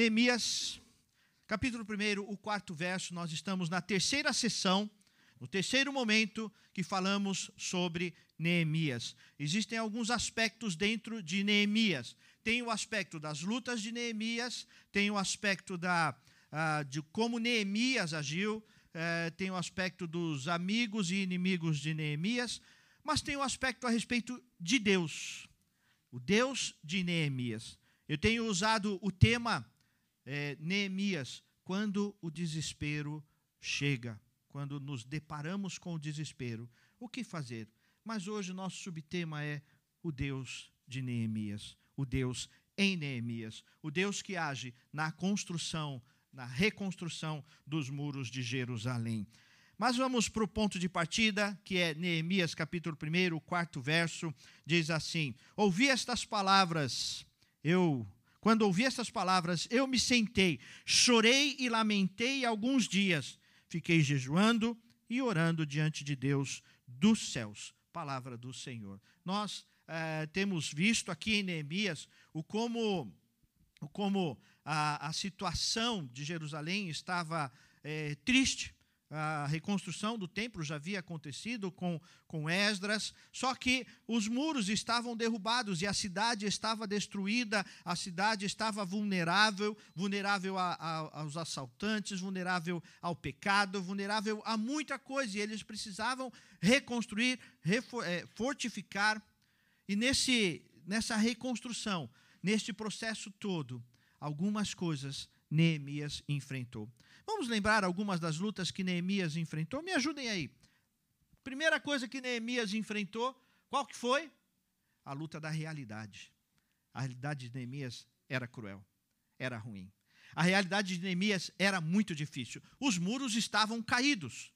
Neemias, capítulo 1, o quarto verso, nós estamos na terceira sessão, no terceiro momento que falamos sobre Neemias. Existem alguns aspectos dentro de Neemias. Tem o aspecto das lutas de Neemias, tem o aspecto da, uh, de como Neemias agiu, uh, tem o aspecto dos amigos e inimigos de Neemias, mas tem o aspecto a respeito de Deus, o Deus de Neemias. Eu tenho usado o tema é, Neemias, quando o desespero chega, quando nos deparamos com o desespero, o que fazer? Mas hoje o nosso subtema é o Deus de Neemias, o Deus em Neemias, o Deus que age na construção, na reconstrução dos muros de Jerusalém. Mas vamos para o ponto de partida, que é Neemias capítulo 1, o quarto verso, diz assim: Ouvi estas palavras, eu quando ouvi essas palavras, eu me sentei, chorei e lamentei alguns dias. Fiquei jejuando e orando diante de Deus dos céus. Palavra do Senhor. Nós eh, temos visto aqui em Neemias o como, o como a, a situação de Jerusalém estava eh, triste a reconstrução do templo já havia acontecido com, com Esdras, só que os muros estavam derrubados e a cidade estava destruída, a cidade estava vulnerável vulnerável a, a, aos assaltantes, vulnerável ao pecado, vulnerável a muita coisa, e eles precisavam reconstruir, refor, é, fortificar, e nesse, nessa reconstrução, neste processo todo, algumas coisas Neemias enfrentou. Vamos lembrar algumas das lutas que Neemias enfrentou? Me ajudem aí. Primeira coisa que Neemias enfrentou, qual que foi? A luta da realidade. A realidade de Neemias era cruel, era ruim. A realidade de Neemias era muito difícil. Os muros estavam caídos.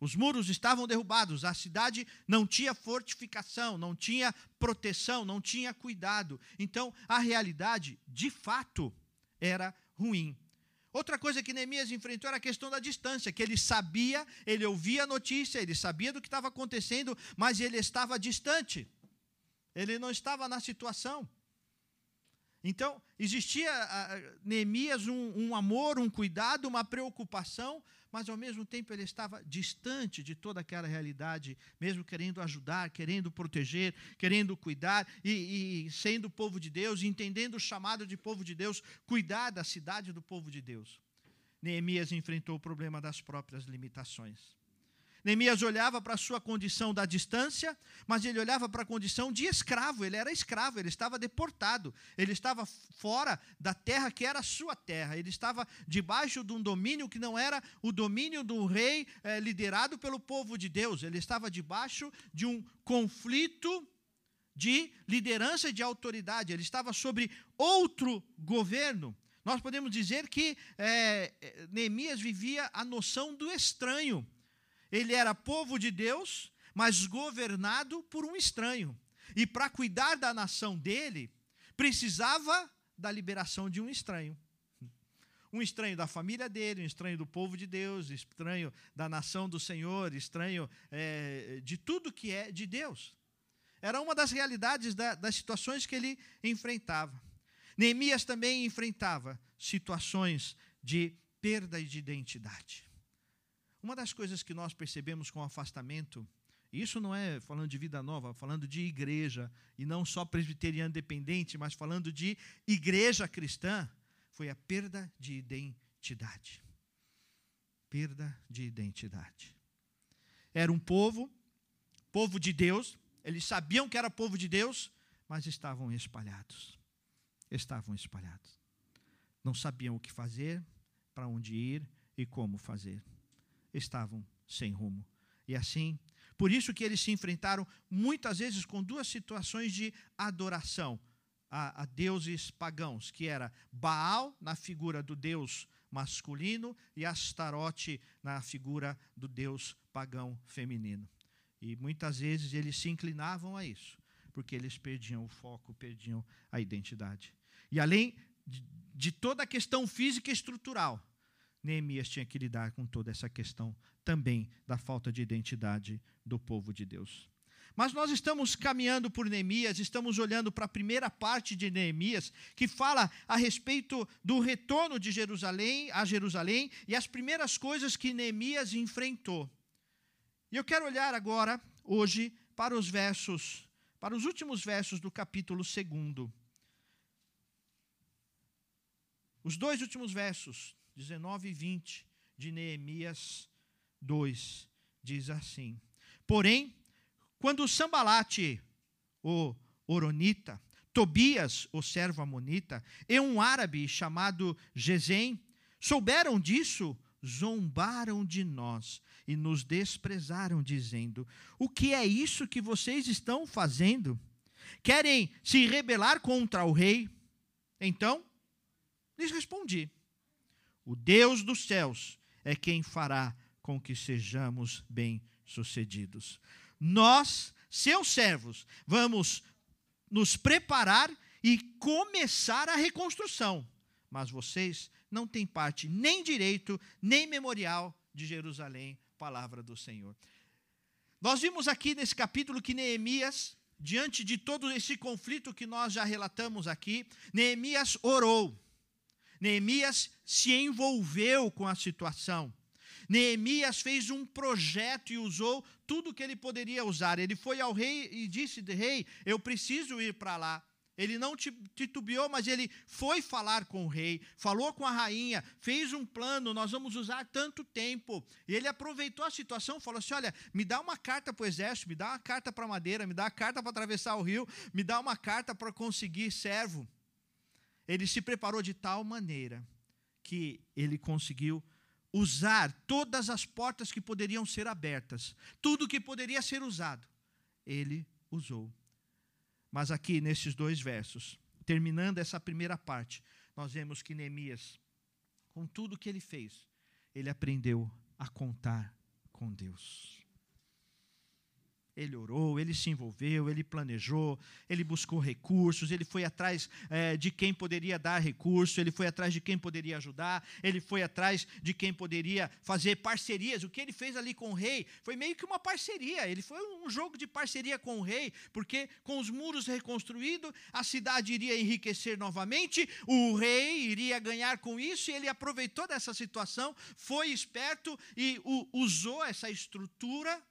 Os muros estavam derrubados, a cidade não tinha fortificação, não tinha proteção, não tinha cuidado. Então, a realidade, de fato, era ruim. Outra coisa que Neemias enfrentou era a questão da distância, que ele sabia, ele ouvia a notícia, ele sabia do que estava acontecendo, mas ele estava distante. Ele não estava na situação. Então, existia Neemias um, um amor, um cuidado, uma preocupação, mas ao mesmo tempo ele estava distante de toda aquela realidade, mesmo querendo ajudar, querendo proteger, querendo cuidar e, e sendo povo de Deus, entendendo o chamado de povo de Deus, cuidar da cidade do povo de Deus. Neemias enfrentou o problema das próprias limitações. Neemias olhava para a sua condição da distância, mas ele olhava para a condição de escravo. Ele era escravo, ele estava deportado, ele estava fora da terra que era sua terra, ele estava debaixo de um domínio que não era o domínio do rei eh, liderado pelo povo de Deus, ele estava debaixo de um conflito de liderança e de autoridade, ele estava sobre outro governo. Nós podemos dizer que é, Neemias vivia a noção do estranho. Ele era povo de Deus, mas governado por um estranho. E para cuidar da nação dele, precisava da liberação de um estranho. Um estranho da família dele, um estranho do povo de Deus, estranho da nação do Senhor, estranho é, de tudo que é de Deus. Era uma das realidades da, das situações que ele enfrentava. Neemias também enfrentava situações de perda de identidade. Uma das coisas que nós percebemos com o afastamento, isso não é falando de vida nova, falando de igreja, e não só presbiteriano dependente, mas falando de igreja cristã, foi a perda de identidade. Perda de identidade. Era um povo, povo de Deus, eles sabiam que era povo de Deus, mas estavam espalhados. Estavam espalhados. Não sabiam o que fazer, para onde ir e como fazer estavam sem rumo. E assim, por isso que eles se enfrentaram muitas vezes com duas situações de adoração a, a deuses pagãos, que era Baal na figura do deus masculino e Astarote na figura do deus pagão feminino. E muitas vezes eles se inclinavam a isso, porque eles perdiam o foco, perdiam a identidade. E além de, de toda a questão física e estrutural, Neemias tinha que lidar com toda essa questão também da falta de identidade do povo de Deus. Mas nós estamos caminhando por Neemias, estamos olhando para a primeira parte de Neemias, que fala a respeito do retorno de Jerusalém a Jerusalém e as primeiras coisas que Neemias enfrentou. E eu quero olhar agora, hoje, para os versos, para os últimos versos do capítulo 2. Os dois últimos versos, 19 e 20, de Neemias 2, diz assim: Porém, quando Sambalate, o Oronita, Tobias, o servo amonita, e um árabe chamado Gesem, souberam disso, zombaram de nós e nos desprezaram, dizendo: O que é isso que vocês estão fazendo? Querem se rebelar contra o rei? Então, lhes respondi: O Deus dos céus é quem fará com que sejamos bem-sucedidos nós, seus servos, vamos nos preparar e começar a reconstrução. Mas vocês não têm parte, nem direito, nem memorial de Jerusalém, palavra do Senhor. Nós vimos aqui nesse capítulo que Neemias, diante de todo esse conflito que nós já relatamos aqui, Neemias orou. Neemias se envolveu com a situação. Neemias fez um projeto e usou tudo que ele poderia usar. Ele foi ao rei e disse: Rei, eu preciso ir para lá. Ele não titubeou, mas ele foi falar com o rei, falou com a rainha, fez um plano, nós vamos usar tanto tempo. E ele aproveitou a situação, falou assim: olha, me dá uma carta para o exército, me dá uma carta para a madeira, me dá uma carta para atravessar o rio, me dá uma carta para conseguir servo. Ele se preparou de tal maneira que ele conseguiu usar todas as portas que poderiam ser abertas, tudo que poderia ser usado, ele usou. Mas aqui nesses dois versos, terminando essa primeira parte, nós vemos que Neemias, com tudo que ele fez, ele aprendeu a contar com Deus. Ele orou, ele se envolveu, ele planejou, ele buscou recursos, ele foi atrás é, de quem poderia dar recurso, ele foi atrás de quem poderia ajudar, ele foi atrás de quem poderia fazer parcerias. O que ele fez ali com o rei foi meio que uma parceria, ele foi um jogo de parceria com o rei, porque com os muros reconstruídos, a cidade iria enriquecer novamente, o rei iria ganhar com isso, e ele aproveitou dessa situação, foi esperto e usou essa estrutura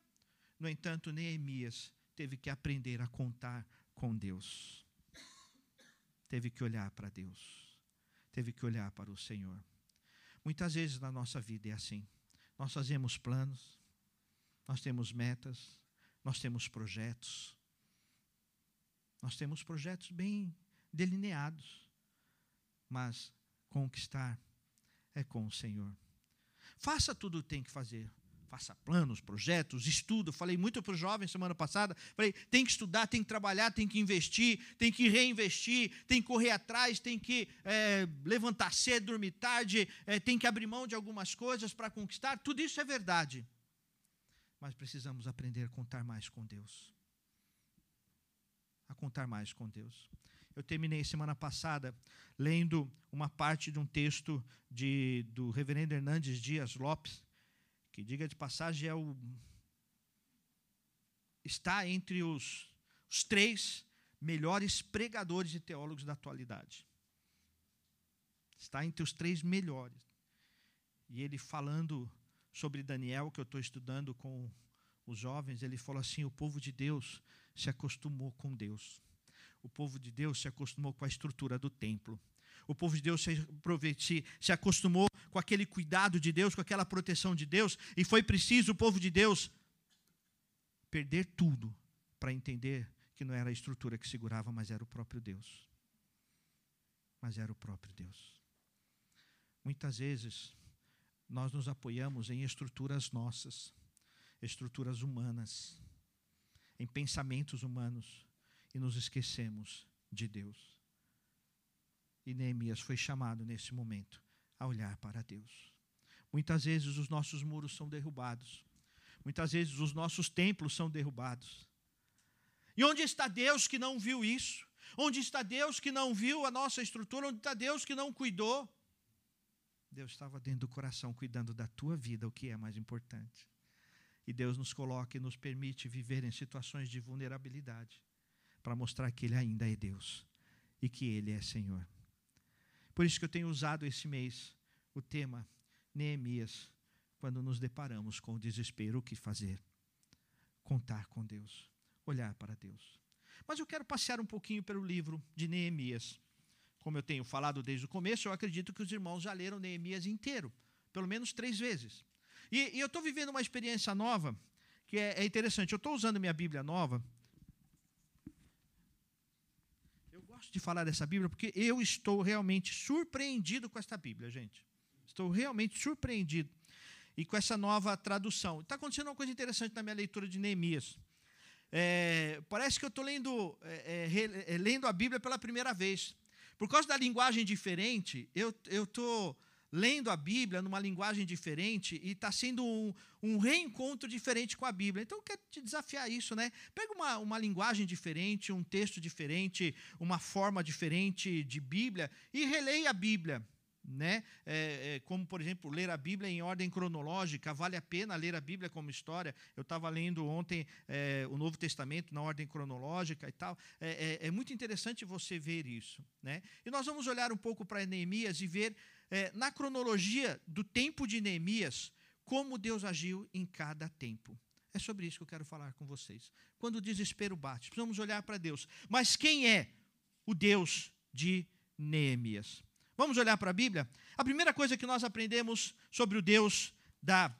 no entanto, Neemias teve que aprender a contar com Deus. Teve que olhar para Deus. Teve que olhar para o Senhor. Muitas vezes na nossa vida é assim. Nós fazemos planos, nós temos metas, nós temos projetos. Nós temos projetos bem delineados. Mas conquistar é com o Senhor. Faça tudo o que tem que fazer faça planos, projetos, estuda. Falei muito para os jovens semana passada. Falei, tem que estudar, tem que trabalhar, tem que investir, tem que reinvestir, tem que correr atrás, tem que é, levantar cedo, dormir tarde, é, tem que abrir mão de algumas coisas para conquistar. Tudo isso é verdade. Mas precisamos aprender a contar mais com Deus. A contar mais com Deus. Eu terminei semana passada lendo uma parte de um texto de, do reverendo Hernandes Dias Lopes, que diga de passagem é o está entre os, os três melhores pregadores e teólogos da atualidade. Está entre os três melhores. E ele falando sobre Daniel, que eu estou estudando com os jovens, ele falou assim: o povo de Deus se acostumou com Deus. O povo de Deus se acostumou com a estrutura do templo. O povo de Deus se, se, se acostumou com aquele cuidado de Deus, com aquela proteção de Deus, e foi preciso o povo de Deus perder tudo para entender que não era a estrutura que segurava, mas era o próprio Deus. Mas era o próprio Deus. Muitas vezes nós nos apoiamos em estruturas nossas, estruturas humanas, em pensamentos humanos e nos esquecemos de Deus. E Neemias foi chamado nesse momento olhar para Deus. Muitas vezes os nossos muros são derrubados. Muitas vezes os nossos templos são derrubados. E onde está Deus que não viu isso? Onde está Deus que não viu a nossa estrutura? Onde está Deus que não cuidou? Deus estava dentro do coração cuidando da tua vida, o que é mais importante. E Deus nos coloca e nos permite viver em situações de vulnerabilidade para mostrar que Ele ainda é Deus e que Ele é Senhor. Por isso que eu tenho usado esse mês o tema Neemias, quando nos deparamos com o desespero, o que fazer? Contar com Deus, olhar para Deus. Mas eu quero passear um pouquinho pelo livro de Neemias. Como eu tenho falado desde o começo, eu acredito que os irmãos já leram Neemias inteiro, pelo menos três vezes. E, e eu estou vivendo uma experiência nova, que é, é interessante. Eu estou usando minha Bíblia nova. Eu gosto de falar dessa Bíblia porque eu estou realmente surpreendido com esta Bíblia, gente. Estou realmente surpreendido. E com essa nova tradução. Está acontecendo uma coisa interessante na minha leitura de Neemias. É, parece que eu estou lendo, é, é, é, lendo a Bíblia pela primeira vez. Por causa da linguagem diferente, eu estou lendo a Bíblia numa linguagem diferente e está sendo um, um, reencontro diferente com a Bíblia. Então, eu quero te desafiar isso, né? Pega uma, uma linguagem diferente, um texto diferente, uma forma diferente de Bíblia e releia a Bíblia né? É, é, como, por exemplo, ler a Bíblia em ordem cronológica, vale a pena ler a Bíblia como história. Eu estava lendo ontem é, o Novo Testamento na ordem cronológica e tal. É, é, é, muito interessante você ver isso. Né? E nós vamos olhar um pouco para Neemias e ver, é, na cronologia do tempo de Neemias, como Deus agiu em cada tempo. É sobre isso que eu quero falar com vocês. Quando o desespero bate, precisamos olhar para Deus. Mas quem é o Deus de Neemias? Vamos olhar para a Bíblia? A primeira coisa que nós aprendemos sobre o Deus da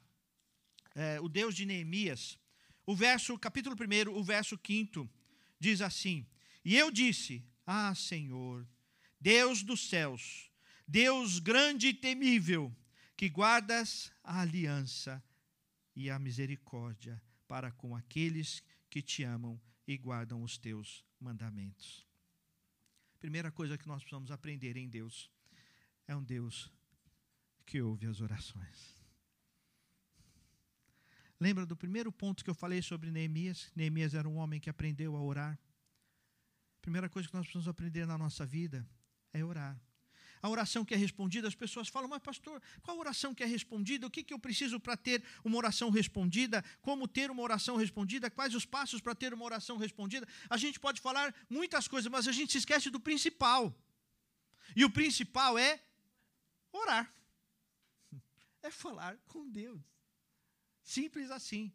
é, o Deus de Neemias, o verso, capítulo 1, o verso 5, diz assim: E eu disse: Ah, Senhor, Deus dos céus, Deus grande e temível, que guardas a aliança e a misericórdia para com aqueles que te amam e guardam os teus mandamentos. Primeira coisa que nós precisamos aprender em Deus é um Deus que ouve as orações. Lembra do primeiro ponto que eu falei sobre Neemias? Neemias era um homem que aprendeu a orar. Primeira coisa que nós precisamos aprender na nossa vida é orar. A oração que é respondida, as pessoas falam, mas pastor, qual oração que é respondida? O que, que eu preciso para ter uma oração respondida? Como ter uma oração respondida? Quais os passos para ter uma oração respondida? A gente pode falar muitas coisas, mas a gente se esquece do principal. E o principal é Orar. É falar com Deus. Simples assim.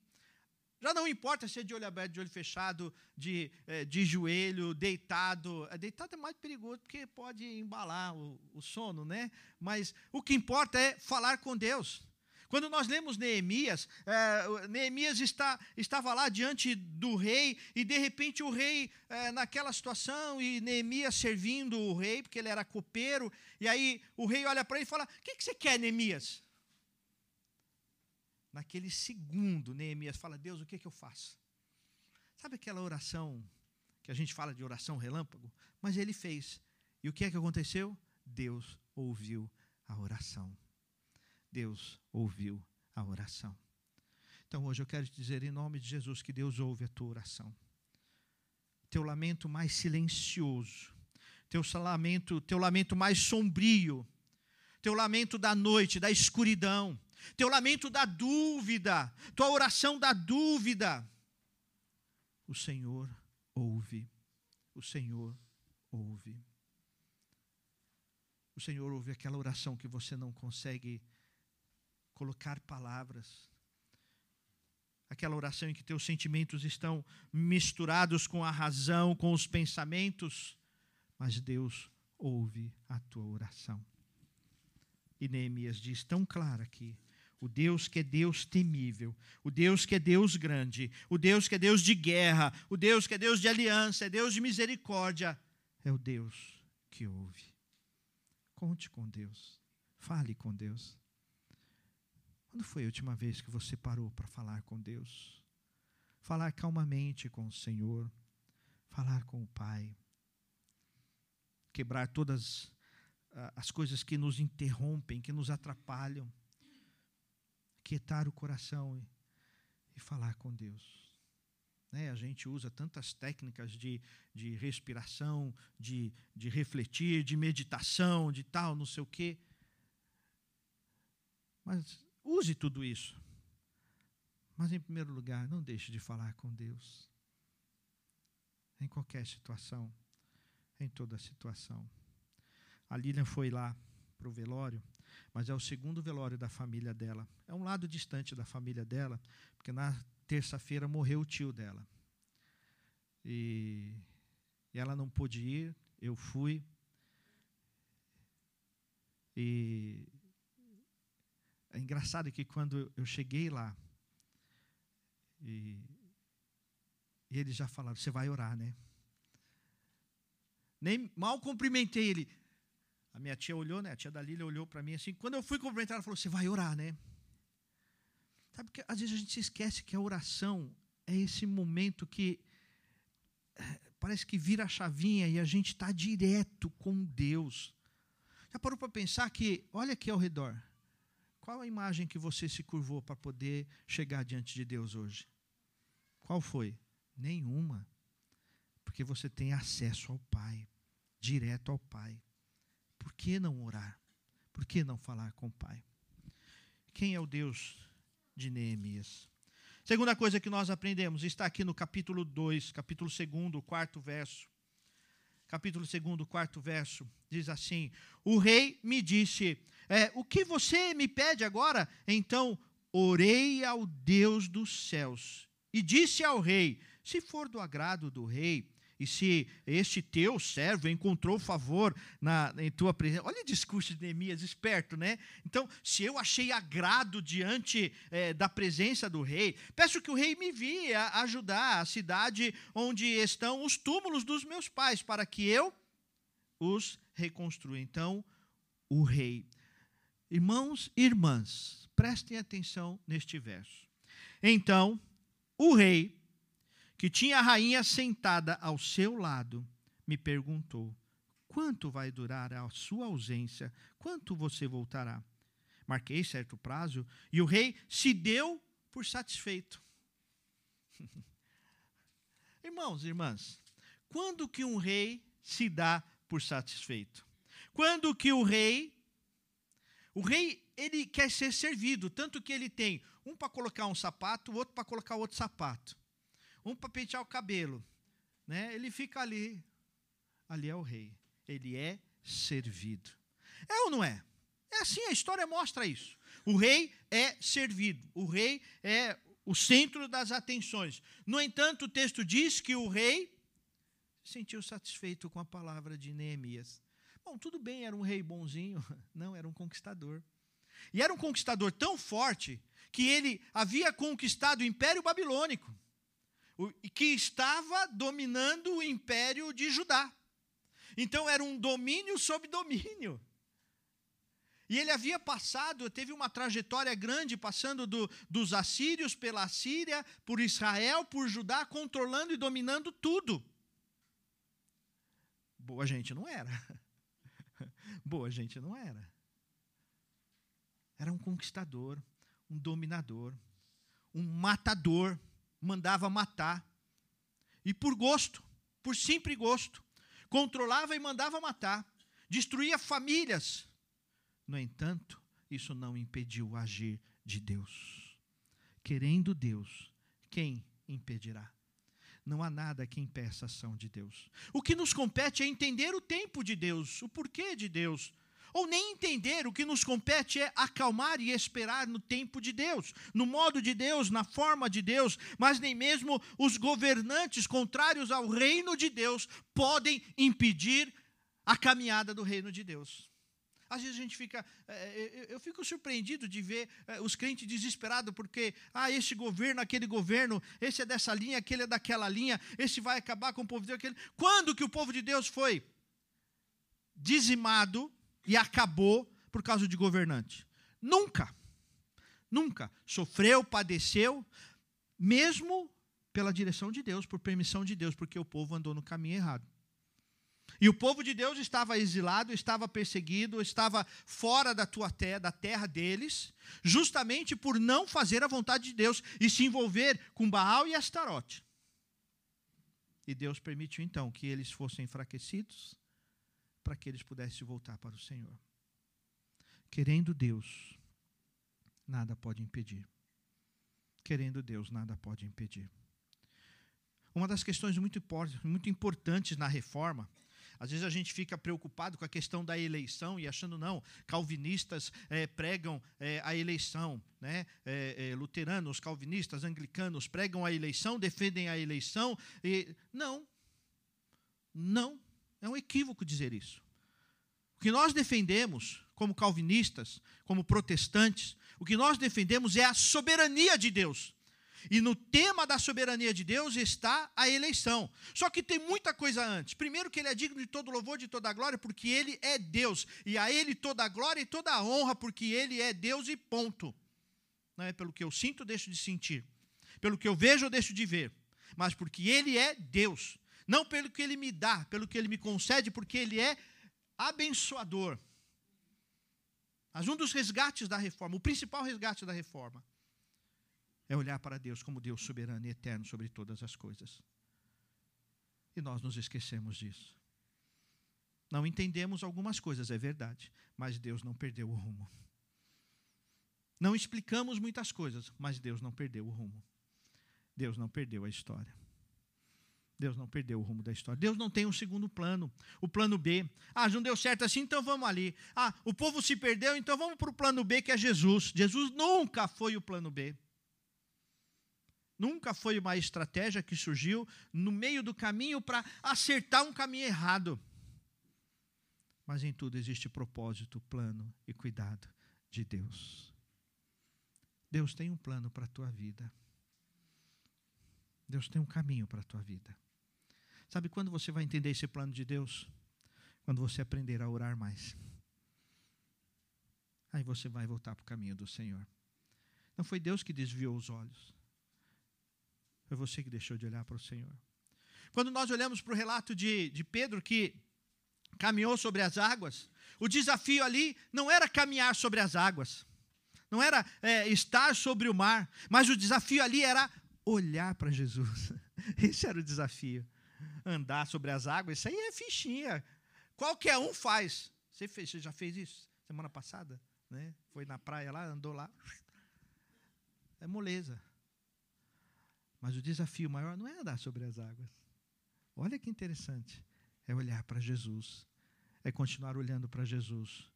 Já não importa se é de olho aberto, de olho fechado, de, é, de joelho, deitado. É, deitado é mais perigoso porque pode embalar o, o sono, né? Mas o que importa é falar com Deus. Quando nós lemos Neemias, é, Neemias está, estava lá diante do rei, e de repente o rei, é, naquela situação, e Neemias servindo o rei, porque ele era copeiro, e aí o rei olha para ele e fala: O que, que você quer, Neemias? Naquele segundo, Neemias fala: Deus, o que, que eu faço? Sabe aquela oração que a gente fala de oração relâmpago? Mas ele fez. E o que é que aconteceu? Deus ouviu a oração. Deus ouviu a oração. Então hoje eu quero te dizer em nome de Jesus que Deus ouve a tua oração. Teu lamento mais silencioso, teu lamento, teu lamento mais sombrio, teu lamento da noite, da escuridão, teu lamento da dúvida, tua oração da dúvida. O Senhor ouve. O Senhor ouve. O Senhor ouve aquela oração que você não consegue colocar palavras. Aquela oração em que teus sentimentos estão misturados com a razão, com os pensamentos, mas Deus ouve a tua oração. E Neemias diz tão claro aqui: o Deus que é Deus temível, o Deus que é Deus grande, o Deus que é Deus de guerra, o Deus que é Deus de aliança, é Deus de misericórdia, é o Deus que ouve. Conte com Deus, fale com Deus. Quando foi a última vez que você parou para falar com Deus? Falar calmamente com o Senhor, falar com o Pai, quebrar todas uh, as coisas que nos interrompem, que nos atrapalham, quietar o coração e, e falar com Deus. Né, a gente usa tantas técnicas de, de respiração, de, de refletir, de meditação, de tal, não sei o quê. Mas Use tudo isso. Mas, em primeiro lugar, não deixe de falar com Deus. Em qualquer situação, em toda situação. A Lilian foi lá para o velório, mas é o segundo velório da família dela. É um lado distante da família dela, porque na terça-feira morreu o tio dela. E, ela não pôde ir, eu fui. E é engraçado que quando eu cheguei lá, e, e eles já falaram: Você vai orar, né? Nem mal cumprimentei ele. A minha tia olhou, né? A tia da Lília olhou para mim assim. Quando eu fui cumprimentar, ela falou: Você vai orar, né? Sabe que às vezes a gente se esquece que a oração é esse momento que eh, parece que vira a chavinha e a gente está direto com Deus. Já parou para pensar que, olha aqui ao redor, qual a imagem que você se curvou para poder chegar diante de Deus hoje? Qual foi? Nenhuma. Porque você tem acesso ao Pai, direto ao Pai. Por que não orar? Por que não falar com o Pai? Quem é o Deus de Neemias? Segunda coisa que nós aprendemos está aqui no capítulo 2, capítulo 2, quarto verso. Capítulo 2, quarto verso, diz assim: O rei me disse: é, O que você me pede agora? Então orei ao Deus dos céus e disse ao rei: Se for do agrado do rei, e se este teu servo encontrou favor na, em tua presença. Olha o discurso de Neemias, esperto, né? Então, se eu achei agrado diante é, da presença do rei, peço que o rei me via ajudar a cidade onde estão os túmulos dos meus pais, para que eu os reconstrua. Então, o rei. Irmãos e irmãs, prestem atenção neste verso. Então, o rei que tinha a rainha sentada ao seu lado, me perguntou: Quanto vai durar a sua ausência? Quanto você voltará? Marquei certo prazo e o rei se deu por satisfeito. Irmãos irmãs, quando que um rei se dá por satisfeito? Quando que o rei o rei ele quer ser servido, tanto que ele tem um para colocar um sapato, o outro para colocar outro sapato um para pentear o cabelo. Né? Ele fica ali. Ali é o rei. Ele é servido. É ou não é? É assim, a história mostra isso. O rei é servido. O rei é o centro das atenções. No entanto, o texto diz que o rei se sentiu satisfeito com a palavra de Neemias. Bom, tudo bem, era um rei bonzinho. Não, era um conquistador. E era um conquistador tão forte que ele havia conquistado o Império Babilônico que estava dominando o império de Judá. Então era um domínio sobre domínio. E ele havia passado, teve uma trajetória grande, passando do, dos assírios pela Síria, por Israel, por Judá, controlando e dominando tudo. Boa gente não era. Boa gente não era. Era um conquistador, um dominador, um matador mandava matar. E por gosto, por simples gosto, controlava e mandava matar, destruía famílias. No entanto, isso não impediu o agir de Deus. Querendo Deus, quem impedirá? Não há nada que impeça a ação de Deus. O que nos compete é entender o tempo de Deus, o porquê de Deus, ou nem entender o que nos compete é acalmar e esperar no tempo de Deus, no modo de Deus, na forma de Deus, mas nem mesmo os governantes contrários ao reino de Deus podem impedir a caminhada do reino de Deus. Às vezes a gente fica, é, é, eu fico surpreendido de ver é, os crentes desesperados porque, ah, este governo, aquele governo, esse é dessa linha, aquele é daquela linha, esse vai acabar com o povo de Deus. Aquele. Quando que o povo de Deus foi dizimado e acabou por causa de governante. Nunca. Nunca. Sofreu, padeceu, mesmo pela direção de Deus, por permissão de Deus, porque o povo andou no caminho errado. E o povo de Deus estava exilado, estava perseguido, estava fora da tua terra, da terra deles, justamente por não fazer a vontade de Deus e se envolver com Baal e Astarote. E Deus permitiu então que eles fossem enfraquecidos, para que eles pudessem voltar para o Senhor. Querendo Deus, nada pode impedir. Querendo Deus, nada pode impedir. Uma das questões muito, muito importantes na reforma às vezes a gente fica preocupado com a questão da eleição e achando, não, calvinistas é, pregam é, a eleição, né? É, luteranos, calvinistas, anglicanos pregam a eleição, defendem a eleição. E, não, não, é um equívoco dizer isso. O que nós defendemos, como calvinistas, como protestantes, o que nós defendemos é a soberania de Deus. E no tema da soberania de Deus está a eleição. Só que tem muita coisa antes. Primeiro, que ele é digno de todo louvor, de toda glória, porque ele é Deus. E a ele toda a glória e toda a honra, porque ele é Deus e ponto. Não é pelo que eu sinto, deixo de sentir. Pelo que eu vejo, deixo de ver. Mas porque ele é Deus. Não pelo que ele me dá, pelo que ele me concede, porque ele é abençoador. Mas um dos resgates da reforma, o principal resgate da reforma, é olhar para Deus como Deus soberano e eterno sobre todas as coisas. E nós nos esquecemos disso. Não entendemos algumas coisas, é verdade, mas Deus não perdeu o rumo. Não explicamos muitas coisas, mas Deus não perdeu o rumo. Deus não perdeu a história. Deus não perdeu o rumo da história. Deus não tem um segundo plano, o plano B. Ah, não deu certo assim, então vamos ali. Ah, o povo se perdeu, então vamos para o plano B, que é Jesus. Jesus nunca foi o plano B. Nunca foi uma estratégia que surgiu no meio do caminho para acertar um caminho errado. Mas em tudo existe propósito, plano e cuidado de Deus. Deus tem um plano para a tua vida. Deus tem um caminho para a tua vida. Sabe quando você vai entender esse plano de Deus? Quando você aprender a orar mais. Aí você vai voltar para o caminho do Senhor. Não foi Deus que desviou os olhos. Foi você que deixou de olhar para o Senhor. Quando nós olhamos para o relato de, de Pedro, que caminhou sobre as águas, o desafio ali não era caminhar sobre as águas, não era é, estar sobre o mar, mas o desafio ali era olhar para Jesus. Esse era o desafio. Andar sobre as águas, isso aí é fichinha. Qualquer um faz. Você, fez, você já fez isso semana passada? Né? Foi na praia lá, andou lá. É moleza. Mas o desafio maior não é andar sobre as águas. Olha que interessante. É olhar para Jesus. É continuar olhando para Jesus.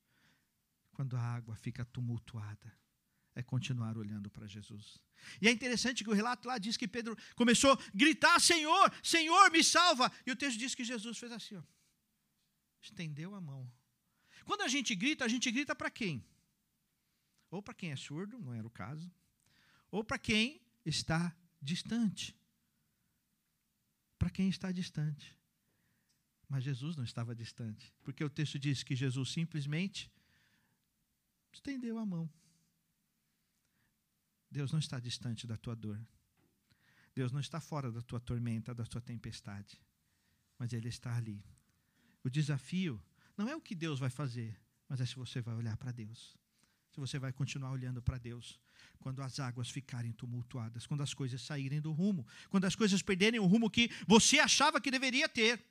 Quando a água fica tumultuada. É continuar olhando para Jesus. E é interessante que o relato lá diz que Pedro começou a gritar: Senhor, Senhor, me salva. E o texto diz que Jesus fez assim: ó, estendeu a mão. Quando a gente grita, a gente grita para quem? Ou para quem é surdo, não era o caso, ou para quem está distante. Para quem está distante. Mas Jesus não estava distante, porque o texto diz que Jesus simplesmente estendeu a mão. Deus não está distante da tua dor. Deus não está fora da tua tormenta, da tua tempestade. Mas Ele está ali. O desafio não é o que Deus vai fazer, mas é se você vai olhar para Deus se você vai continuar olhando para Deus. Quando as águas ficarem tumultuadas, quando as coisas saírem do rumo, quando as coisas perderem o rumo que você achava que deveria ter.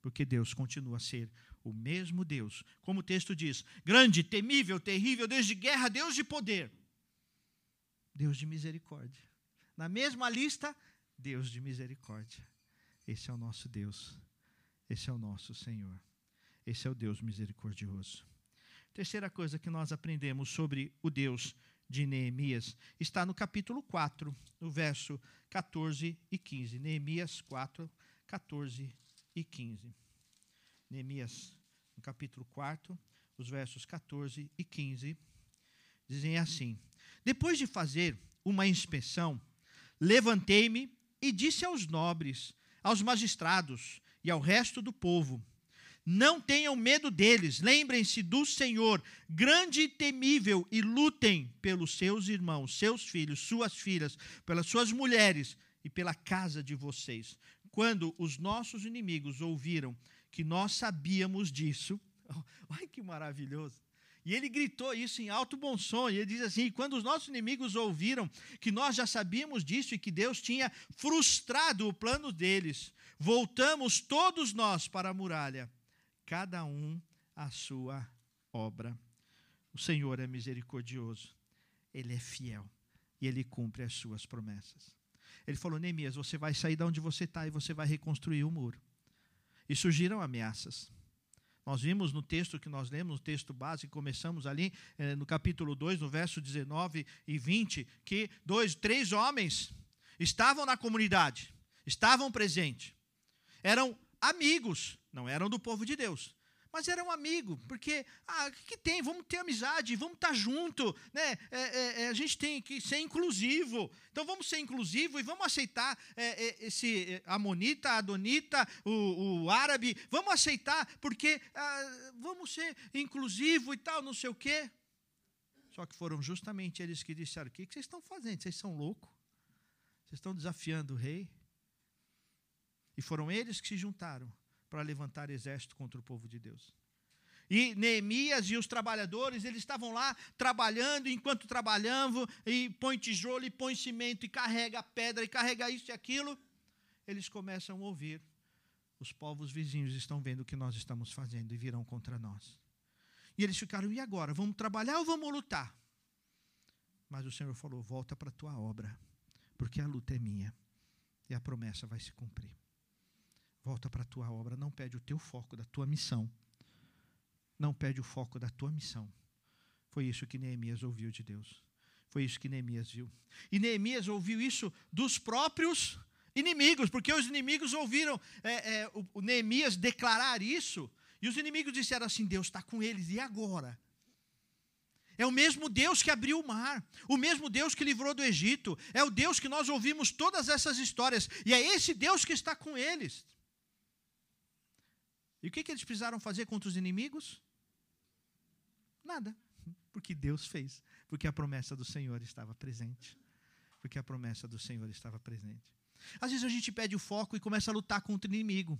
Porque Deus continua a ser o mesmo Deus. Como o texto diz: grande, temível, terrível, Deus de guerra, Deus de poder. Deus de misericórdia. Na mesma lista, Deus de misericórdia. Esse é o nosso Deus. Esse é o nosso Senhor. Esse é o Deus misericordioso. Terceira coisa que nós aprendemos sobre o Deus de Neemias está no capítulo 4, no verso 14 e 15. Neemias 4, 14 e 15. Neemias, no capítulo 4, os versos 14 e 15, dizem assim: Depois de fazer uma inspeção, levantei-me e disse aos nobres, aos magistrados e ao resto do povo: não tenham medo deles, lembrem-se do Senhor, grande e temível, e lutem pelos seus irmãos, seus filhos, suas filhas, pelas suas mulheres e pela casa de vocês. Quando os nossos inimigos ouviram que nós sabíamos disso, olha que maravilhoso. E ele gritou isso em alto bom som, e ele diz assim: quando os nossos inimigos ouviram que nós já sabíamos disso e que Deus tinha frustrado o plano deles, voltamos todos nós para a muralha cada um a sua obra. O Senhor é misericordioso ele é fiel e ele cumpre as suas promessas. Ele falou: Neemias, você vai sair de onde você está e você vai reconstruir o muro. E surgiram ameaças. Nós vimos no texto que nós lemos, no texto base, começamos ali eh, no capítulo 2, no verso 19 e 20, que dois, três homens estavam na comunidade, estavam presentes, eram amigos, não eram do povo de Deus, mas era um amigo, porque, ah, o que, tem? Vamos ter amizade, vamos estar junto, né? É, é, é, a gente tem que ser inclusivo. Então vamos ser inclusivo e vamos aceitar é, é, esse é, amonita, adonita, o, o, árabe, vamos aceitar, porque ah, vamos ser inclusivo e tal, não sei o quê. Só que foram justamente eles que disseram: o que, que vocês estão fazendo? Vocês são loucos? Vocês estão desafiando o rei? E foram eles que se juntaram para levantar exército contra o povo de Deus. E Neemias e os trabalhadores, eles estavam lá trabalhando, enquanto trabalhavam, e põe tijolo, e põe cimento, e carrega pedra, e carrega isso e aquilo. Eles começam a ouvir. Os povos vizinhos estão vendo o que nós estamos fazendo e virão contra nós. E eles ficaram, e agora? Vamos trabalhar ou vamos lutar? Mas o Senhor falou: volta para a tua obra, porque a luta é minha e a promessa vai se cumprir. Volta para a tua obra, não perde o teu foco da tua missão. Não perde o foco da tua missão. Foi isso que Neemias ouviu de Deus. Foi isso que Neemias viu. E Neemias ouviu isso dos próprios inimigos, porque os inimigos ouviram é, é, o, Neemias declarar isso, e os inimigos disseram assim: Deus está com eles, e agora? É o mesmo Deus que abriu o mar, o mesmo Deus que livrou do Egito, é o Deus que nós ouvimos todas essas histórias, e é esse Deus que está com eles. E o que, que eles precisaram fazer contra os inimigos? Nada. Porque Deus fez. Porque a promessa do Senhor estava presente. Porque a promessa do Senhor estava presente. Às vezes a gente perde o foco e começa a lutar contra o inimigo.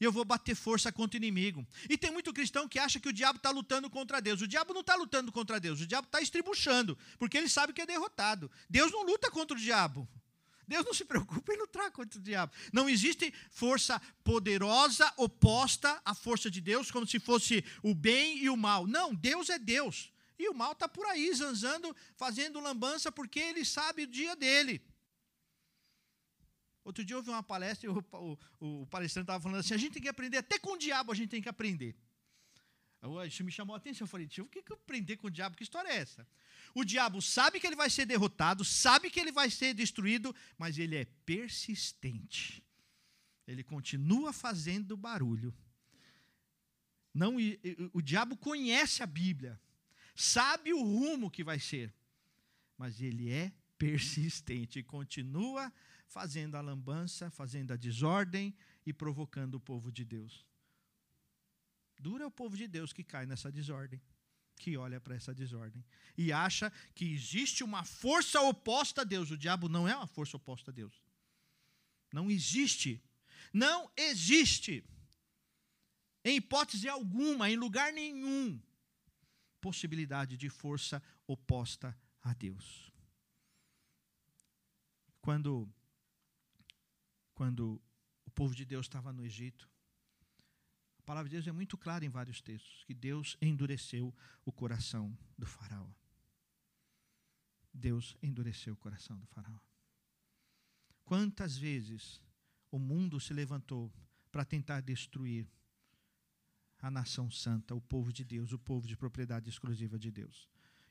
E eu vou bater força contra o inimigo. E tem muito cristão que acha que o diabo está lutando contra Deus. O diabo não está lutando contra Deus, o diabo está estribuchando, porque ele sabe que é derrotado. Deus não luta contra o diabo. Deus não se preocupa em lutar contra o diabo. Não existe força poderosa oposta à força de Deus, como se fosse o bem e o mal. Não, Deus é Deus. E o mal está por aí, zanzando, fazendo lambança, porque ele sabe o dia dele. Outro dia eu ouvi uma palestra e o, o, o palestrante estava falando assim: a gente tem que aprender, até com o diabo a gente tem que aprender. Isso me chamou a atenção. Eu falei, tio, o que, que eu aprender com o diabo? Que história é essa? O diabo sabe que ele vai ser derrotado, sabe que ele vai ser destruído, mas ele é persistente. Ele continua fazendo barulho. Não, o diabo conhece a Bíblia, sabe o rumo que vai ser, mas ele é persistente e continua fazendo a lambança, fazendo a desordem e provocando o povo de Deus. Dura é o povo de Deus que cai nessa desordem que olha para essa desordem e acha que existe uma força oposta a Deus. O diabo não é uma força oposta a Deus. Não existe. Não existe. Em hipótese alguma, em lugar nenhum, possibilidade de força oposta a Deus. Quando quando o povo de Deus estava no Egito, palavra de Deus é muito clara em vários textos que Deus endureceu o coração do faraó. Deus endureceu o coração do faraó. Quantas vezes o mundo se levantou para tentar destruir a nação santa, o povo de Deus, o povo de propriedade exclusiva de Deus.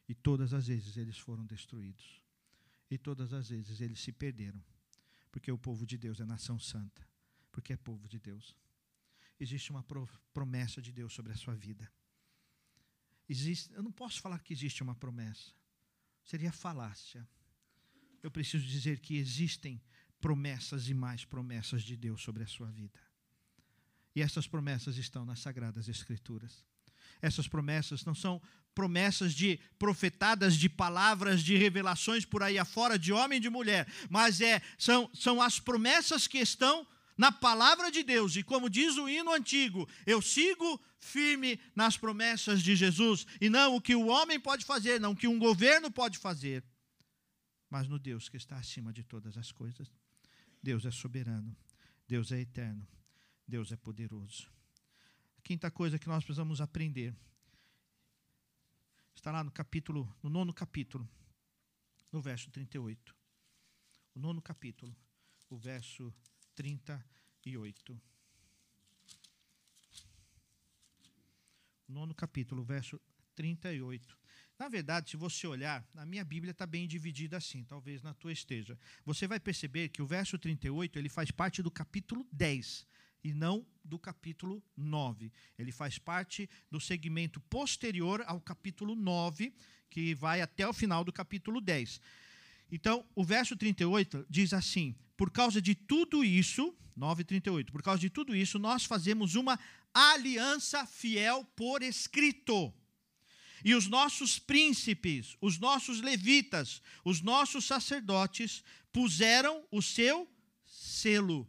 E todas as vezes eles foram destruídos. E todas as vezes eles se perderam. Porque o povo de Deus é nação santa. Porque é povo de Deus existe uma promessa de Deus sobre a sua vida. Existe, eu não posso falar que existe uma promessa. Seria falácia. Eu preciso dizer que existem promessas e mais promessas de Deus sobre a sua vida. E essas promessas estão nas sagradas escrituras. Essas promessas não são promessas de profetadas de palavras de revelações por aí afora de homem e de mulher, mas é são, são as promessas que estão na palavra de Deus, e como diz o hino antigo, eu sigo firme nas promessas de Jesus, e não o que o homem pode fazer, não o que um governo pode fazer, mas no Deus que está acima de todas as coisas. Deus é soberano, Deus é eterno, Deus é poderoso. A quinta coisa que nós precisamos aprender está lá no capítulo, no nono capítulo no verso 38. O nono capítulo, o verso 38. O nono capítulo, verso 38. Na verdade, se você olhar, na minha Bíblia está bem dividida assim, talvez na tua esteja. Você vai perceber que o verso 38 ele faz parte do capítulo 10 e não do capítulo 9. Ele faz parte do segmento posterior ao capítulo 9, que vai até o final do capítulo 10. Então, o verso 38 diz assim: Por causa de tudo isso, 9:38, por causa de tudo isso, nós fazemos uma aliança fiel por escrito e os nossos príncipes, os nossos levitas, os nossos sacerdotes puseram o seu selo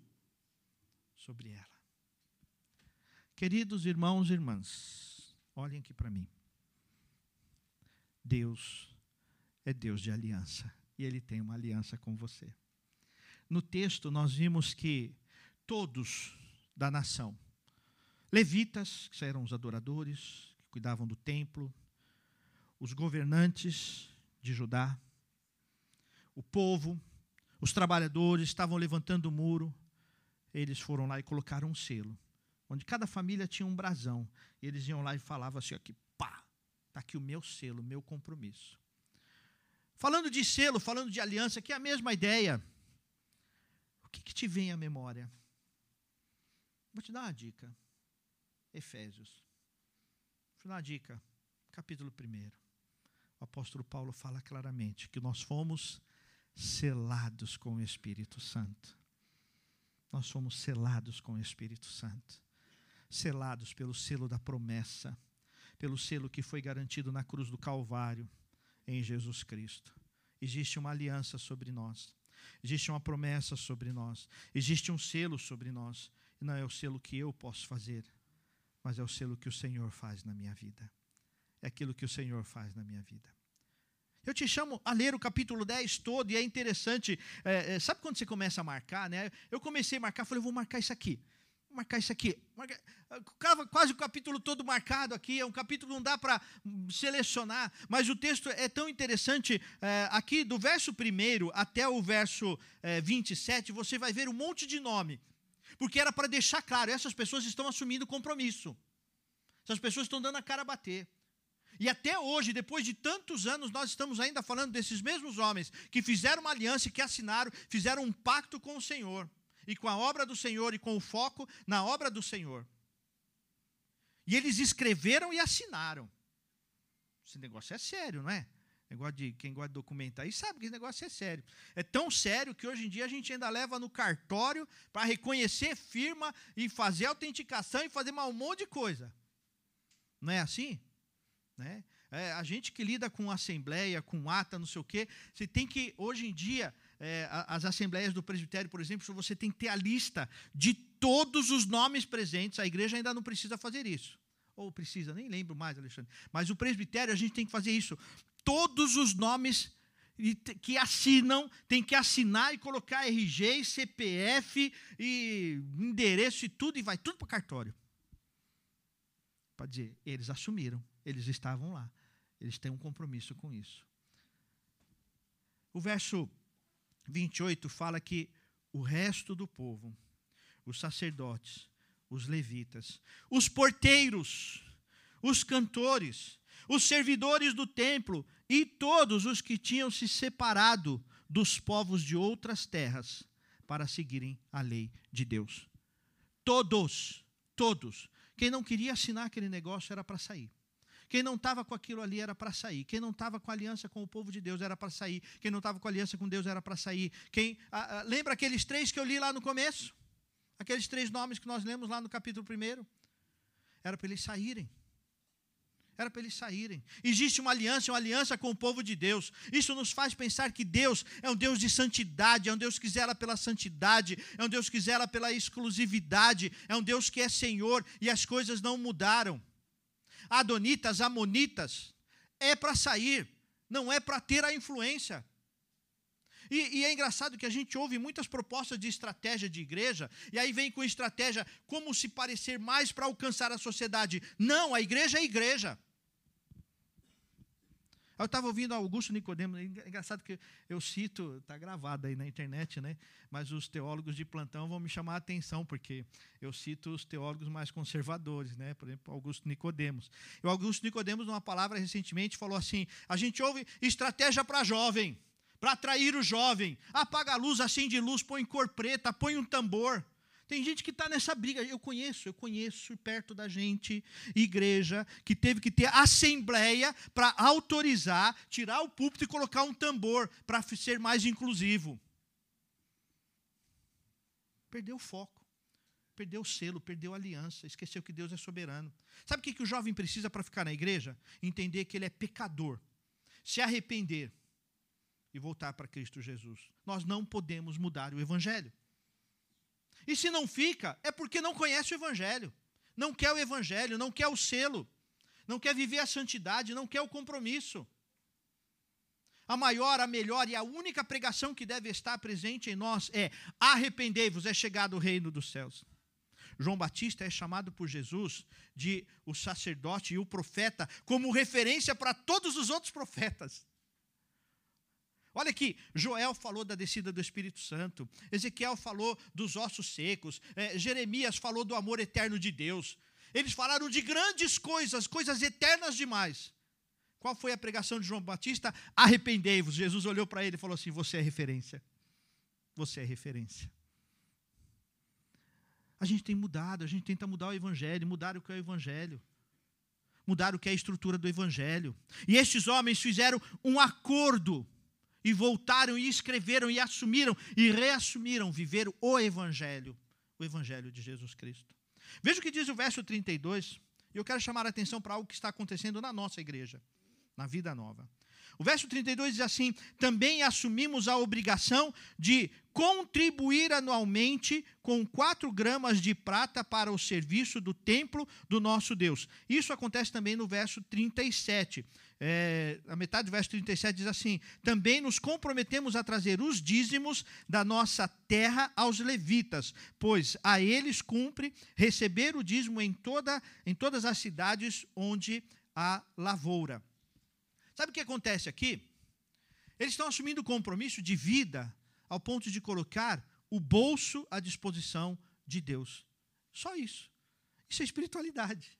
sobre ela. Queridos irmãos e irmãs, olhem aqui para mim. Deus é Deus de aliança e Ele tem uma aliança com você. No texto, nós vimos que todos da nação, levitas, que eram os adoradores, que cuidavam do templo, os governantes de Judá, o povo, os trabalhadores estavam levantando o muro, eles foram lá e colocaram um selo, onde cada família tinha um brasão, e eles iam lá e falavam assim aqui, pá, está aqui o meu selo, o meu compromisso. Falando de selo, falando de aliança, que é a mesma ideia. Que, que te vem à memória? Vou te dar uma dica. Efésios. Vou te dar uma dica. Capítulo 1 o apóstolo Paulo fala claramente que nós fomos selados com o Espírito Santo. Nós fomos selados com o Espírito Santo. Selados pelo selo da promessa, pelo selo que foi garantido na cruz do Calvário em Jesus Cristo. Existe uma aliança sobre nós. Existe uma promessa sobre nós. Existe um selo sobre nós. E não é o selo que eu posso fazer, mas é o selo que o Senhor faz na minha vida é aquilo que o Senhor faz na minha vida. Eu te chamo a ler o capítulo 10 todo, e é interessante. É, é, sabe quando você começa a marcar, né? Eu comecei a marcar, falei, vou marcar isso aqui. Marcar isso aqui. Marcar, quase o capítulo todo marcado aqui. É um capítulo que não dá para selecionar, mas o texto é tão interessante. É, aqui, do verso 1 até o verso é, 27, você vai ver um monte de nome. Porque era para deixar claro, essas pessoas estão assumindo compromisso. Essas pessoas estão dando a cara a bater. E até hoje, depois de tantos anos, nós estamos ainda falando desses mesmos homens que fizeram uma aliança que assinaram, fizeram um pacto com o Senhor, e com a obra do Senhor, e com o foco na obra do Senhor. E eles escreveram e assinaram. Esse negócio é sério, não é? Negócio de, quem gosta de documentar aí sabe que esse negócio é sério. É tão sério que hoje em dia a gente ainda leva no cartório para reconhecer firma e fazer autenticação e fazer um monte de coisa. Não é assim? Né? É, a gente que lida com assembleia, com ata, não sei o quê, você tem que, hoje em dia, é, as assembleias do presbitério, por exemplo, você tem que ter a lista de todos os nomes presentes. A igreja ainda não precisa fazer isso. Ou precisa, nem lembro mais, Alexandre. Mas o presbitério, a gente tem que fazer isso. Todos os nomes que assinam, tem que assinar e colocar RG, CPF e endereço e tudo, e vai tudo para o cartório. Para dizer, eles assumiram. Eles estavam lá. Eles têm um compromisso com isso. O verso 28 fala que o resto do povo, os sacerdotes, os levitas, os porteiros, os cantores, os servidores do templo e todos os que tinham se separado dos povos de outras terras para seguirem a lei de Deus. Todos, todos. Quem não queria assinar aquele negócio era para sair. Quem não estava com aquilo ali era para sair. Quem não estava com aliança com o povo de Deus era para sair. Quem não estava com aliança com Deus era para sair. Quem ah, ah, lembra aqueles três que eu li lá no começo? Aqueles três nomes que nós lemos lá no capítulo 1? Era para eles saírem. Era para eles saírem. Existe uma aliança, uma aliança com o povo de Deus. Isso nos faz pensar que Deus é um Deus de santidade, é um Deus que zela pela santidade, é um Deus que zela pela exclusividade, é um Deus que é Senhor e as coisas não mudaram adonitas, amonitas, é para sair, não é para ter a influência. E, e, é engraçado que a gente ouve muitas propostas de estratégia de igreja, e aí vem com estratégia como se parecer mais para alcançar a sociedade. Não, a igreja é igreja. Eu estava ouvindo Augusto Nicodemos, é engraçado que eu cito, está gravado aí na internet, né? Mas os teólogos de plantão vão me chamar a atenção, porque eu cito os teólogos mais conservadores, né? Por exemplo, Augusto Nicodemos. E o Augusto Nicodemos, numa palavra recentemente, falou assim: a gente ouve estratégia para jovem, para atrair o jovem. Apaga a luz, acende luz, põe cor preta, põe um tambor. Tem gente que está nessa briga. Eu conheço, eu conheço perto da gente, igreja, que teve que ter assembleia para autorizar, tirar o púlpito e colocar um tambor para ser mais inclusivo. Perdeu o foco, perdeu o selo, perdeu a aliança, esqueceu que Deus é soberano. Sabe o que, que o jovem precisa para ficar na igreja? Entender que ele é pecador, se arrepender e voltar para Cristo Jesus. Nós não podemos mudar o evangelho. E se não fica, é porque não conhece o Evangelho, não quer o Evangelho, não quer o selo, não quer viver a santidade, não quer o compromisso. A maior, a melhor e a única pregação que deve estar presente em nós é: arrependei-vos, é chegado o reino dos céus. João Batista é chamado por Jesus de o sacerdote e o profeta como referência para todos os outros profetas. Olha aqui, Joel falou da descida do Espírito Santo, Ezequiel falou dos ossos secos, é, Jeremias falou do amor eterno de Deus. Eles falaram de grandes coisas, coisas eternas demais. Qual foi a pregação de João Batista? Arrependei-vos. Jesus olhou para ele e falou assim: Você é referência. Você é referência. A gente tem mudado, a gente tenta mudar o Evangelho, mudar o que é o Evangelho, mudar o que é a estrutura do Evangelho. E estes homens fizeram um acordo e voltaram e escreveram e assumiram e reassumiram viver o Evangelho, o Evangelho de Jesus Cristo. Veja o que diz o verso 32, e eu quero chamar a atenção para algo que está acontecendo na nossa igreja, na vida nova. O verso 32 diz assim: também assumimos a obrigação de contribuir anualmente com 4 gramas de prata para o serviço do templo do nosso Deus. Isso acontece também no verso 37 é, a metade do verso 37 diz assim: Também nos comprometemos a trazer os dízimos da nossa terra aos levitas, pois a eles cumpre receber o dízimo em, toda, em todas as cidades onde há lavoura. Sabe o que acontece aqui? Eles estão assumindo compromisso de vida ao ponto de colocar o bolso à disposição de Deus. Só isso. Isso é espiritualidade.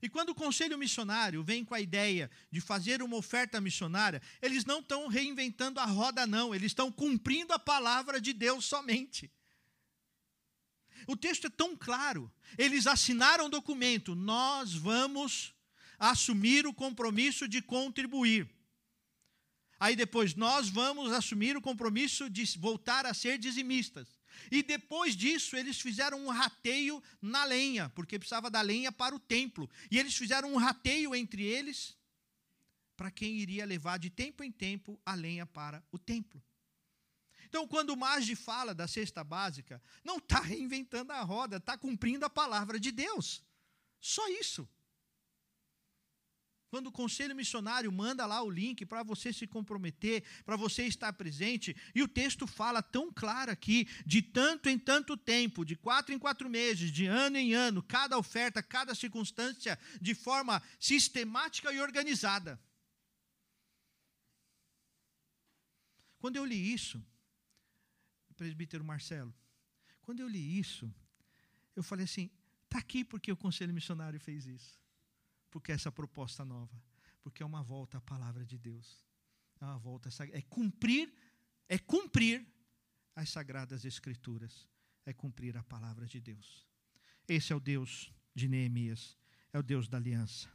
E quando o conselho missionário vem com a ideia de fazer uma oferta missionária, eles não estão reinventando a roda, não, eles estão cumprindo a palavra de Deus somente. O texto é tão claro. Eles assinaram o documento, nós vamos assumir o compromisso de contribuir. Aí depois, nós vamos assumir o compromisso de voltar a ser dizimistas. E depois disso, eles fizeram um rateio na lenha, porque precisava da lenha para o templo. E eles fizeram um rateio entre eles para quem iria levar de tempo em tempo a lenha para o templo. Então, quando o Maggi fala da cesta básica, não está reinventando a roda, está cumprindo a palavra de Deus. Só isso. Quando o conselho missionário manda lá o link para você se comprometer, para você estar presente, e o texto fala tão claro aqui, de tanto em tanto tempo, de quatro em quatro meses, de ano em ano, cada oferta, cada circunstância, de forma sistemática e organizada. Quando eu li isso, presbítero Marcelo, quando eu li isso, eu falei assim: está aqui porque o conselho missionário fez isso porque essa proposta nova, porque é uma volta à palavra de Deus. É uma volta é cumprir, é cumprir as sagradas escrituras, é cumprir a palavra de Deus. Esse é o Deus de Neemias, é o Deus da aliança.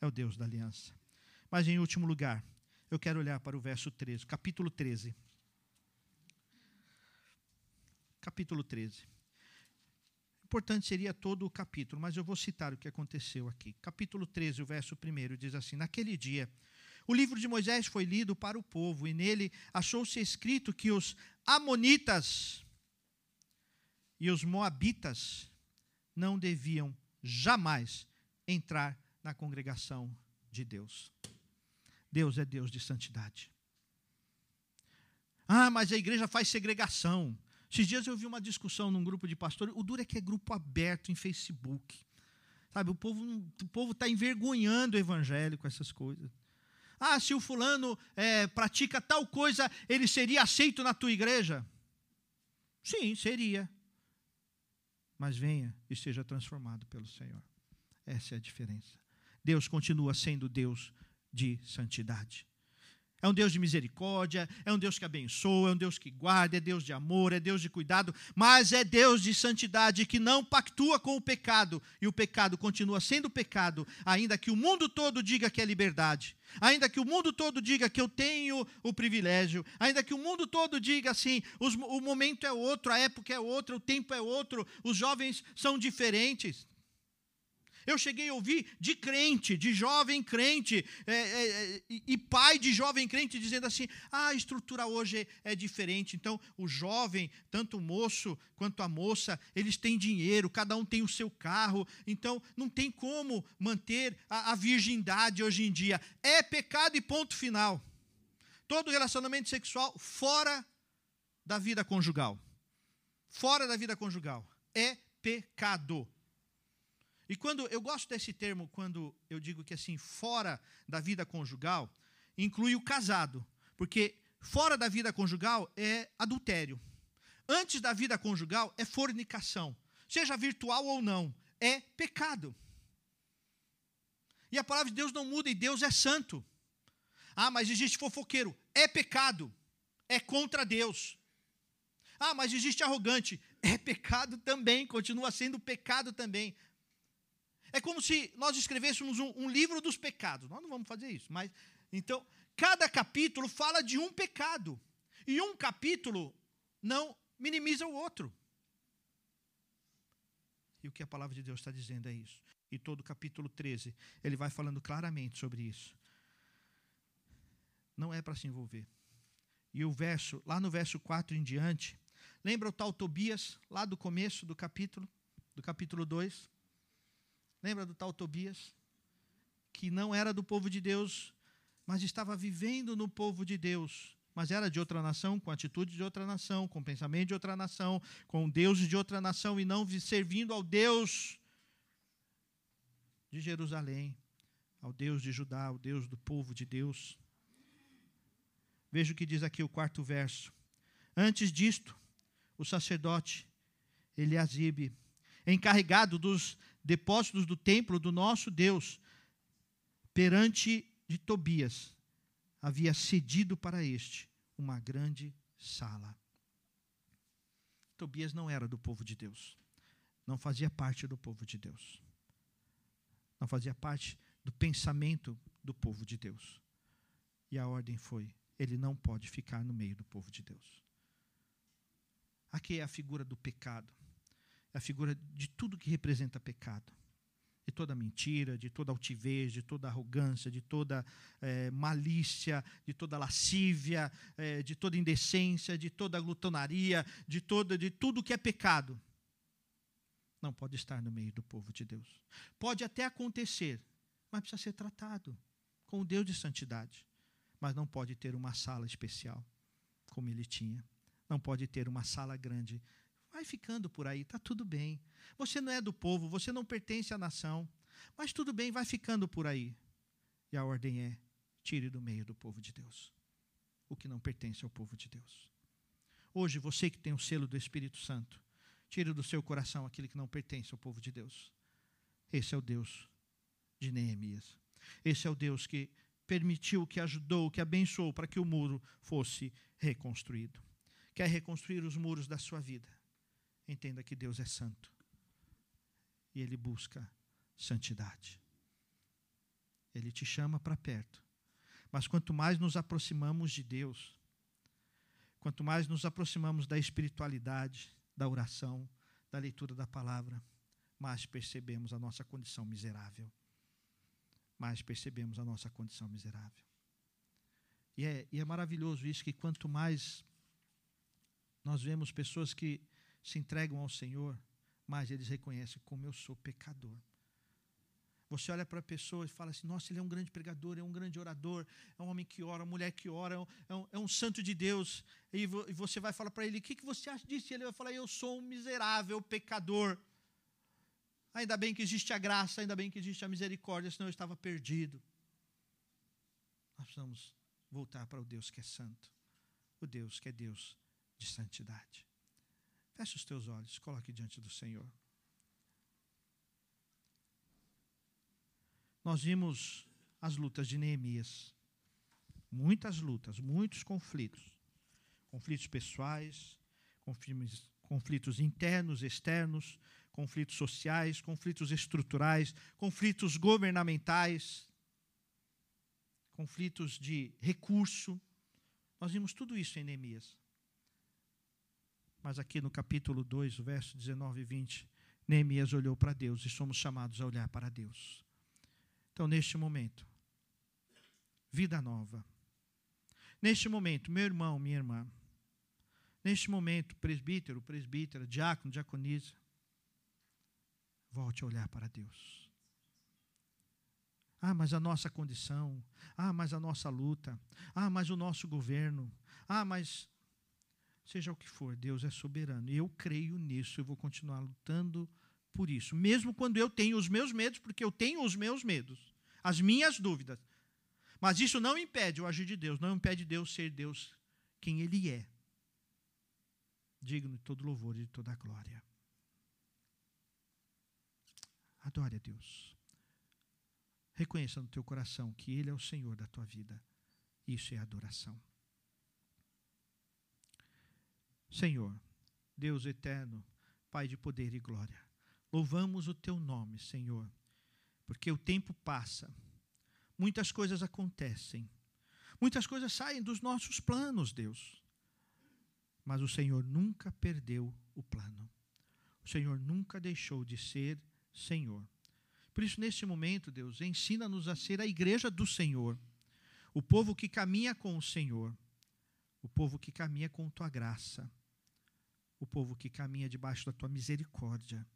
É o Deus da aliança. Mas em último lugar, eu quero olhar para o verso 13, capítulo 13. Capítulo 13 importante seria todo o capítulo, mas eu vou citar o que aconteceu aqui. Capítulo 13, o verso 1 diz assim: Naquele dia, o livro de Moisés foi lido para o povo, e nele achou-se escrito que os Amonitas e os Moabitas não deviam jamais entrar na congregação de Deus. Deus é Deus de santidade. Ah, mas a igreja faz segregação. Esses dias eu vi uma discussão num grupo de pastores. O duro é que é grupo aberto em Facebook. Sabe, o povo o povo está envergonhando o evangelho com essas coisas. Ah, se o fulano é, pratica tal coisa, ele seria aceito na tua igreja? Sim, seria. Mas venha e seja transformado pelo Senhor. Essa é a diferença. Deus continua sendo Deus de santidade. É um Deus de misericórdia, é um Deus que abençoa, é um Deus que guarda, é Deus de amor, é Deus de cuidado, mas é Deus de santidade que não pactua com o pecado, e o pecado continua sendo pecado, ainda que o mundo todo diga que é liberdade, ainda que o mundo todo diga que eu tenho o privilégio, ainda que o mundo todo diga assim: os, o momento é outro, a época é outra, o tempo é outro, os jovens são diferentes. Eu cheguei a ouvir de crente, de jovem crente, é, é, é e pai de jovem crente, dizendo assim: ah, a estrutura hoje é diferente. Então, o jovem, tanto o moço quanto a moça, eles têm dinheiro, cada um tem o seu carro, então não tem como manter a, a virgindade hoje em dia. É pecado e ponto final. Todo relacionamento sexual fora da vida conjugal. Fora da vida conjugal. É pecado. E quando eu gosto desse termo quando eu digo que assim, fora da vida conjugal, inclui o casado, porque fora da vida conjugal é adultério. Antes da vida conjugal é fornicação, seja virtual ou não, é pecado. E a palavra de Deus não muda e Deus é santo. Ah, mas existe fofoqueiro, é pecado, é contra Deus. Ah, mas existe arrogante, é pecado também, continua sendo pecado também. É como se nós escrevêssemos um, um livro dos pecados. Nós não vamos fazer isso, mas então cada capítulo fala de um pecado e um capítulo não minimiza o outro. E o que a palavra de Deus está dizendo é isso. E todo o capítulo 13, ele vai falando claramente sobre isso. Não é para se envolver. E o verso, lá no verso 4 em diante, lembra o tal Tobias, lá do começo do capítulo, do capítulo 2? Lembra do tal Tobias? Que não era do povo de Deus, mas estava vivendo no povo de Deus. Mas era de outra nação, com atitude de outra nação, com pensamento de outra nação, com deuses de outra nação e não servindo ao Deus de Jerusalém, ao Deus de Judá, ao Deus do povo de Deus. Veja o que diz aqui o quarto verso. Antes disto, o sacerdote Eliasibe, encarregado dos depósitos do templo do nosso Deus, perante de Tobias, havia cedido para este uma grande sala. Tobias não era do povo de Deus, não fazia parte do povo de Deus, não fazia parte do pensamento do povo de Deus. E a ordem foi: ele não pode ficar no meio do povo de Deus. Aqui é a figura do pecado a figura de tudo que representa pecado. De toda mentira, de toda altivez, de toda arrogância, de toda é, malícia, de toda lascívia, é, de toda indecência, de toda glutonaria, de, toda, de tudo que é pecado. Não pode estar no meio do povo de Deus. Pode até acontecer, mas precisa ser tratado com o Deus de santidade. Mas não pode ter uma sala especial, como ele tinha. Não pode ter uma sala grande Vai ficando por aí, está tudo bem. Você não é do povo, você não pertence à nação, mas tudo bem, vai ficando por aí. E a ordem é: tire do meio do povo de Deus o que não pertence ao povo de Deus. Hoje, você que tem o selo do Espírito Santo, tire do seu coração aquilo que não pertence ao povo de Deus. Esse é o Deus de Neemias. Esse é o Deus que permitiu, que ajudou, que abençoou para que o muro fosse reconstruído. Quer reconstruir os muros da sua vida? Entenda que Deus é santo. E Ele busca santidade. Ele te chama para perto. Mas quanto mais nos aproximamos de Deus, quanto mais nos aproximamos da espiritualidade, da oração, da leitura da palavra, mais percebemos a nossa condição miserável. Mais percebemos a nossa condição miserável. E é, e é maravilhoso isso, que quanto mais nós vemos pessoas que se entregam ao Senhor, mais eles reconhecem como eu sou pecador. Você olha para a pessoa e fala assim: nossa, ele é um grande pregador, é um grande orador, é um homem que ora, uma mulher que ora, é um, é um santo de Deus. E, vo, e você vai falar para ele: o que, que você acha disso? E ele vai falar: eu sou um miserável pecador. Ainda bem que existe a graça, ainda bem que existe a misericórdia, senão eu estava perdido. Nós precisamos voltar para o Deus que é santo, o Deus que é Deus de santidade. Feche os teus olhos, coloque diante do Senhor. Nós vimos as lutas de Neemias. Muitas lutas, muitos conflitos. Conflitos pessoais, conflitos, conflitos internos, externos, conflitos sociais, conflitos estruturais, conflitos governamentais, conflitos de recurso. Nós vimos tudo isso em Neemias. Mas aqui no capítulo 2, verso 19 e 20, Neemias olhou para Deus e somos chamados a olhar para Deus. Então, neste momento, vida nova. Neste momento, meu irmão, minha irmã, neste momento, presbítero, presbítera, diácono, diaconisa, volte a olhar para Deus. Ah, mas a nossa condição, ah, mas a nossa luta, ah, mas o nosso governo, ah, mas Seja o que for, Deus é soberano. Eu creio nisso, eu vou continuar lutando por isso. Mesmo quando eu tenho os meus medos, porque eu tenho os meus medos, as minhas dúvidas. Mas isso não impede o agir de Deus, não impede Deus ser Deus quem Ele é. Digno de todo louvor e de toda glória. Adore a Deus. Reconheça no teu coração que Ele é o Senhor da tua vida. Isso é adoração. Senhor, Deus eterno, Pai de poder e glória, louvamos o teu nome, Senhor, porque o tempo passa, muitas coisas acontecem, muitas coisas saem dos nossos planos, Deus, mas o Senhor nunca perdeu o plano, o Senhor nunca deixou de ser Senhor. Por isso, nesse momento, Deus, ensina-nos a ser a igreja do Senhor, o povo que caminha com o Senhor, o povo que caminha com tua graça o povo que caminha debaixo da tua misericórdia,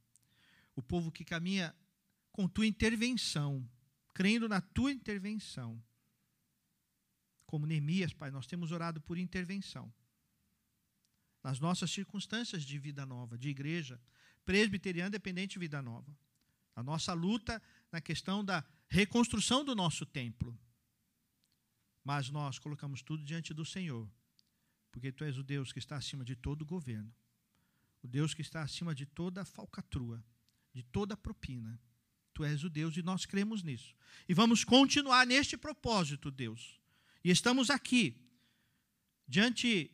o povo que caminha com tua intervenção, crendo na tua intervenção. Como Neemias, Pai, nós temos orado por intervenção. Nas nossas circunstâncias de vida nova, de igreja, presbiteriana dependente de vida nova. A nossa luta na questão da reconstrução do nosso templo. Mas nós colocamos tudo diante do Senhor, porque Tu és o Deus que está acima de todo o governo Deus que está acima de toda falcatrua, de toda propina. Tu és o Deus e nós cremos nisso. E vamos continuar neste propósito, Deus. E estamos aqui, diante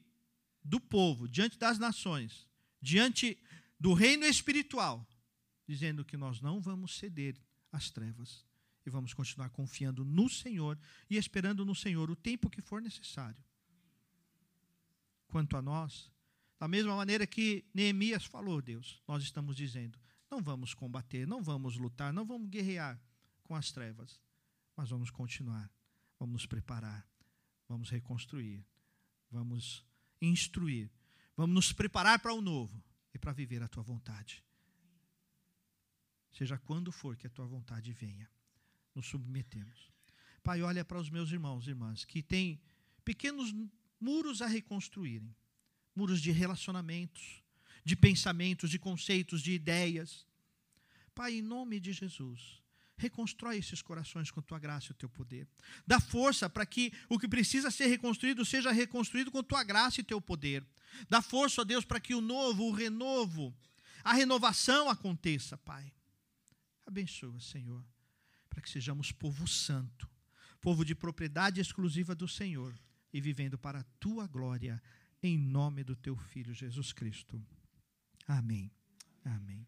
do povo, diante das nações, diante do reino espiritual, dizendo que nós não vamos ceder às trevas e vamos continuar confiando no Senhor e esperando no Senhor o tempo que for necessário. Quanto a nós, da mesma maneira que Neemias falou, Deus, nós estamos dizendo: não vamos combater, não vamos lutar, não vamos guerrear com as trevas, mas vamos continuar, vamos nos preparar, vamos reconstruir, vamos instruir, vamos nos preparar para o novo e para viver a tua vontade. Seja quando for que a tua vontade venha, nos submetemos. Pai, olha para os meus irmãos e irmãs que têm pequenos muros a reconstruírem muros de relacionamentos, de pensamentos, de conceitos, de ideias. Pai, em nome de Jesus, reconstrói esses corações com tua graça e o teu poder. Dá força para que o que precisa ser reconstruído seja reconstruído com tua graça e teu poder. Dá força, ó Deus, para que o novo, o renovo, a renovação aconteça, Pai. Abençoa, Senhor, para que sejamos povo santo, povo de propriedade exclusiva do Senhor e vivendo para a tua glória em nome do teu filho Jesus Cristo. Amém. Amém.